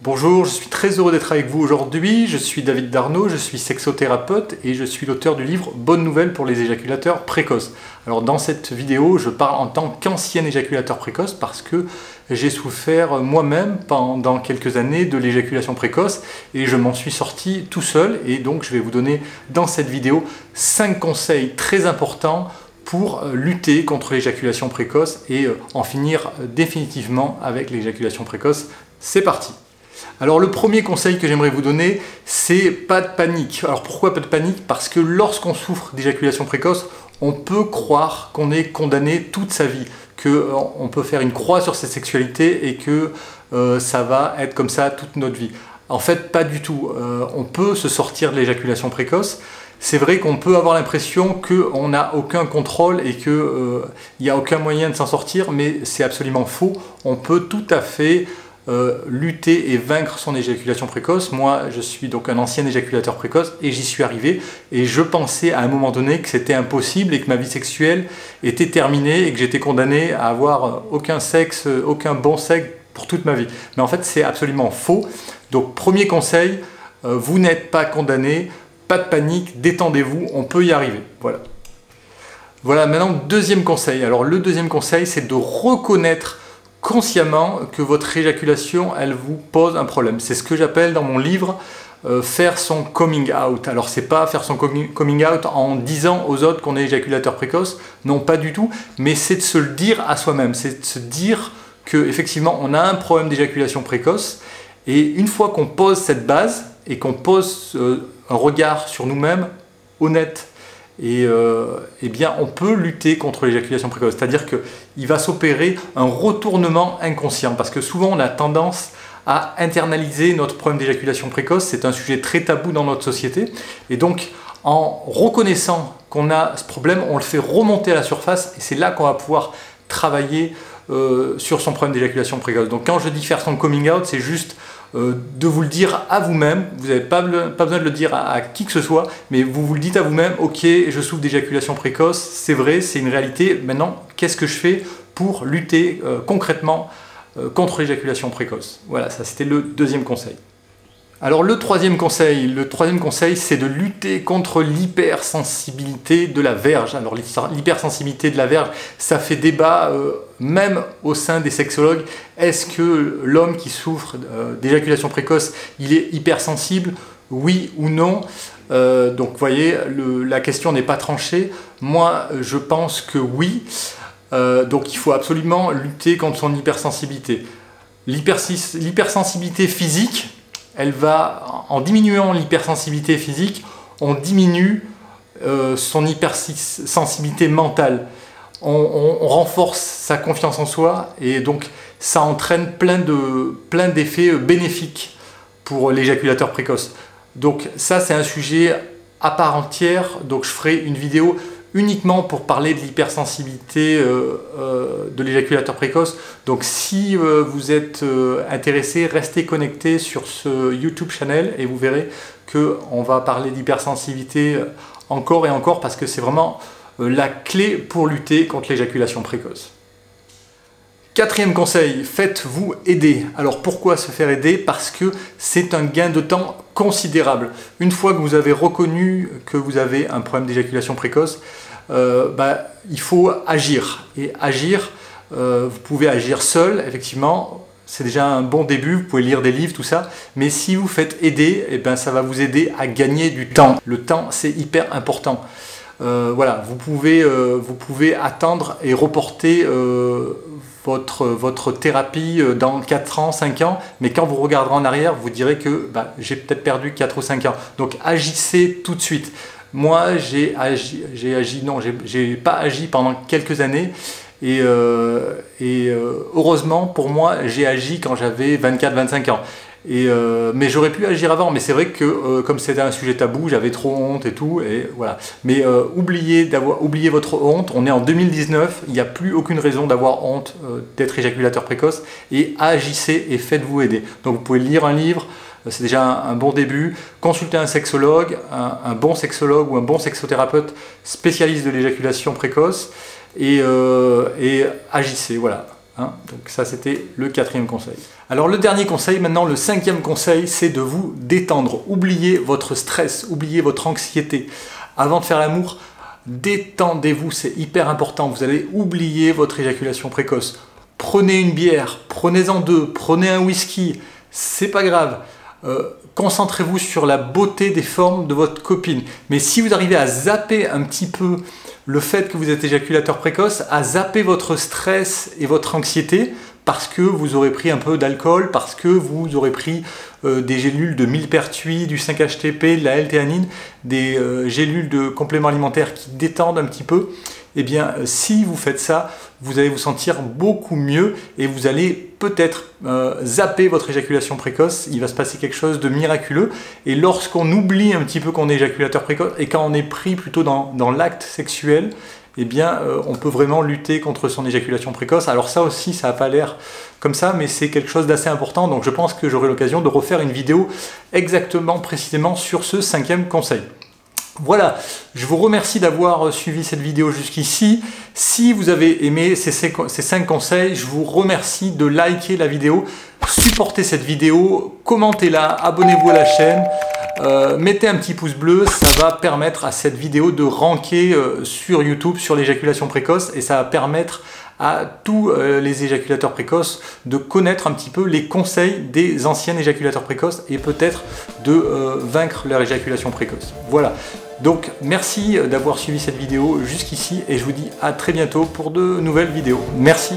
Bonjour, je suis très heureux d'être avec vous aujourd'hui. Je suis David Darnaud, je suis sexothérapeute et je suis l'auteur du livre Bonne nouvelle pour les éjaculateurs précoces. Alors dans cette vidéo, je parle en tant qu'ancien éjaculateur précoce parce que j'ai souffert moi-même pendant quelques années de l'éjaculation précoce et je m'en suis sorti tout seul et donc je vais vous donner dans cette vidéo 5 conseils très importants pour lutter contre l'éjaculation précoce et en finir définitivement avec l'éjaculation précoce. C'est parti alors le premier conseil que j'aimerais vous donner, c'est pas de panique. Alors pourquoi pas de panique? Parce que lorsqu'on souffre d'éjaculation précoce, on peut croire qu'on est condamné toute sa vie, qu'on euh, peut faire une croix sur sa sexualité et que euh, ça va être comme ça toute notre vie. En fait, pas du tout. Euh, on peut se sortir de l'éjaculation précoce. C'est vrai qu'on peut avoir l'impression qu'on n'a aucun contrôle et qu'il n'y a aucun moyen de s'en sortir, mais c'est absolument faux. On peut tout à fait euh, lutter et vaincre son éjaculation précoce. Moi, je suis donc un ancien éjaculateur précoce et j'y suis arrivé. Et je pensais à un moment donné que c'était impossible et que ma vie sexuelle était terminée et que j'étais condamné à avoir aucun sexe, aucun bon sexe pour toute ma vie. Mais en fait, c'est absolument faux. Donc, premier conseil, euh, vous n'êtes pas condamné, pas de panique, détendez-vous, on peut y arriver. Voilà. Voilà, maintenant, deuxième conseil. Alors, le deuxième conseil, c'est de reconnaître consciemment que votre éjaculation, elle vous pose un problème. C'est ce que j'appelle dans mon livre euh, faire son coming out. Alors c'est pas faire son coming out en disant aux autres qu'on est éjaculateur précoce, non pas du tout, mais c'est de se le dire à soi-même, c'est de se dire que effectivement on a un problème d'éjaculation précoce et une fois qu'on pose cette base et qu'on pose euh, un regard sur nous-mêmes honnête et euh, eh bien, on peut lutter contre l'éjaculation précoce. C'est-à-dire qu'il va s'opérer un retournement inconscient. Parce que souvent, on a tendance à internaliser notre problème d'éjaculation précoce. C'est un sujet très tabou dans notre société. Et donc, en reconnaissant qu'on a ce problème, on le fait remonter à la surface. Et c'est là qu'on va pouvoir travailler euh, sur son problème d'éjaculation précoce. Donc, quand je dis faire son coming out, c'est juste euh, de vous le dire à vous-même. Vous n'avez pas, besoin de le dire à, qui que ce soit, mais vous vous le dites à vous-même, ok, je souffre d'éjaculation précoce, c'est vrai, c'est une réalité. Maintenant, qu'est-ce que je fais pour lutter euh, concrètement contre l'éjaculation précoce? Voilà, ça c'était le deuxième conseil. Alors le troisième conseil, le troisième conseil, c'est de lutter contre l'hypersensibilité de la verge. Alors l'hypersensibilité de la verge, ça fait débat euh, même au sein des sexologues. Est-ce que l'homme qui souffre euh, d'éjaculation précoce, il est hypersensible? Oui ou non? Euh, Donc vous voyez, la question n'est pas tranchée. Moi, je pense que oui. donc il faut absolument lutter contre son hypersensibilité. L'hypersensibilité physique, elle va, en diminuant l'hypersensibilité physique, on diminue euh, son hypersensibilité mentale. On, renforce sa confiance en soi et donc ça entraîne plein d'effets plein bénéfiques pour l'éjaculateur précoce. Donc ça c'est un sujet à part entière, donc je ferai une vidéo uniquement pour parler de l'hypersensibilité euh, euh, de l'éjaculateur précoce. Donc si euh, vous êtes intéressé, restez connecté sur ce YouTube channel et vous verrez qu'on va parler d'hypersensibilité encore et encore parce que c'est vraiment la clé pour lutter contre l'éjaculation précoce. Quatrième conseil, faites-vous aider. Alors pourquoi se faire aider? Parce que c'est un gain de temps considérable. Une fois que vous avez reconnu que vous avez un problème d'éjaculation précoce, euh, bah, il faut agir. Et agir, euh, vous pouvez agir seul, effectivement, c'est déjà un bon début, vous pouvez lire des livres, tout ça, mais si vous faites aider, eh ben, ça va vous aider à gagner du temps. Le temps, c'est hyper important. Euh, voilà, vous pouvez, vous pouvez attendre et reporter votre, thérapie euh, dans 4 ans, 5 ans, mais quand vous regarderez en arrière, vous direz que bah, j'ai peut-être perdu 4 ou 5 ans. Donc agissez tout de suite. Moi, j'ai agi, j'ai agi, non, j'ai pas agi pendant quelques années. Et, euh, et euh, heureusement, pour moi, j'ai agi quand j'avais 24-25 ans. Euh, mais j'aurais pu agir avant, mais c'est vrai que euh, comme c'était un sujet tabou, j'avais trop honte et tout, et voilà. Mais euh, oubliez d'avoir oublié votre honte. On est en 2019, il n'y a plus aucune raison d'avoir honte d'être éjaculateur précoce. Et agissez et faites-vous aider. Donc vous pouvez lire un livre, c'est déjà un, bon début. Consultez un sexologue, un, bon sexologue ou un bon sexothérapeute spécialiste de l'éjaculation précoce, et, et agissez. Voilà Hein. Donc ça c'était le quatrième conseil. Alors le dernier conseil, maintenant le cinquième conseil, c'est de vous détendre. Oubliez votre stress, oubliez votre anxiété. Avant de faire l'amour, détendez-vous, c'est hyper important. Vous allez oublier votre éjaculation précoce. Prenez une bière, prenez-en deux, prenez un whisky, c'est pas grave. Euh, concentrez-vous sur la beauté des formes de votre copine. Mais si vous arrivez à zapper un petit peu le fait que vous êtes éjaculateur précoce a zappé votre stress et votre anxiété parce que vous aurez pris un peu d'alcool, parce que vous aurez pris euh, des gélules de millepertuis, du 5-HTP, de la L-théanine, des euh, gélules de compléments alimentaires qui détendent un petit peu, eh bien, euh, si vous faites ça, vous allez vous sentir beaucoup mieux et vous allez peut-être zapper votre éjaculation précoce. Il va se passer quelque chose de miraculeux. Et lorsqu'on oublie un petit peu qu'on est éjaculateur précoce et quand on est pris plutôt dans, dans l'acte sexuel, eh bien, euh, on peut vraiment lutter contre son éjaculation précoce. Alors ça aussi, ça n'a pas l'air comme ça, mais c'est quelque chose d'assez important. Donc je pense que j'aurai l'occasion de refaire une vidéo exactement, précisément sur ce cinquième conseil. Voilà, je vous remercie d'avoir suivi cette vidéo jusqu'ici. Si vous avez aimé ces, ces 5 conseils, je vous remercie de liker la vidéo, supporter cette vidéo, commentez-la, abonnez-vous à la chaîne. Euh, mettez un petit pouce bleu, ça va permettre à cette vidéo de ranker euh, sur YouTube sur l'éjaculation précoce et ça va permettre à tous euh, les éjaculateurs précoces de connaître un petit peu les conseils des anciens éjaculateurs précoces et peut-être de vaincre leur éjaculation précoce. Voilà. Donc merci d'avoir suivi cette vidéo jusqu'ici et je vous dis à très bientôt pour de nouvelles vidéos. Merci.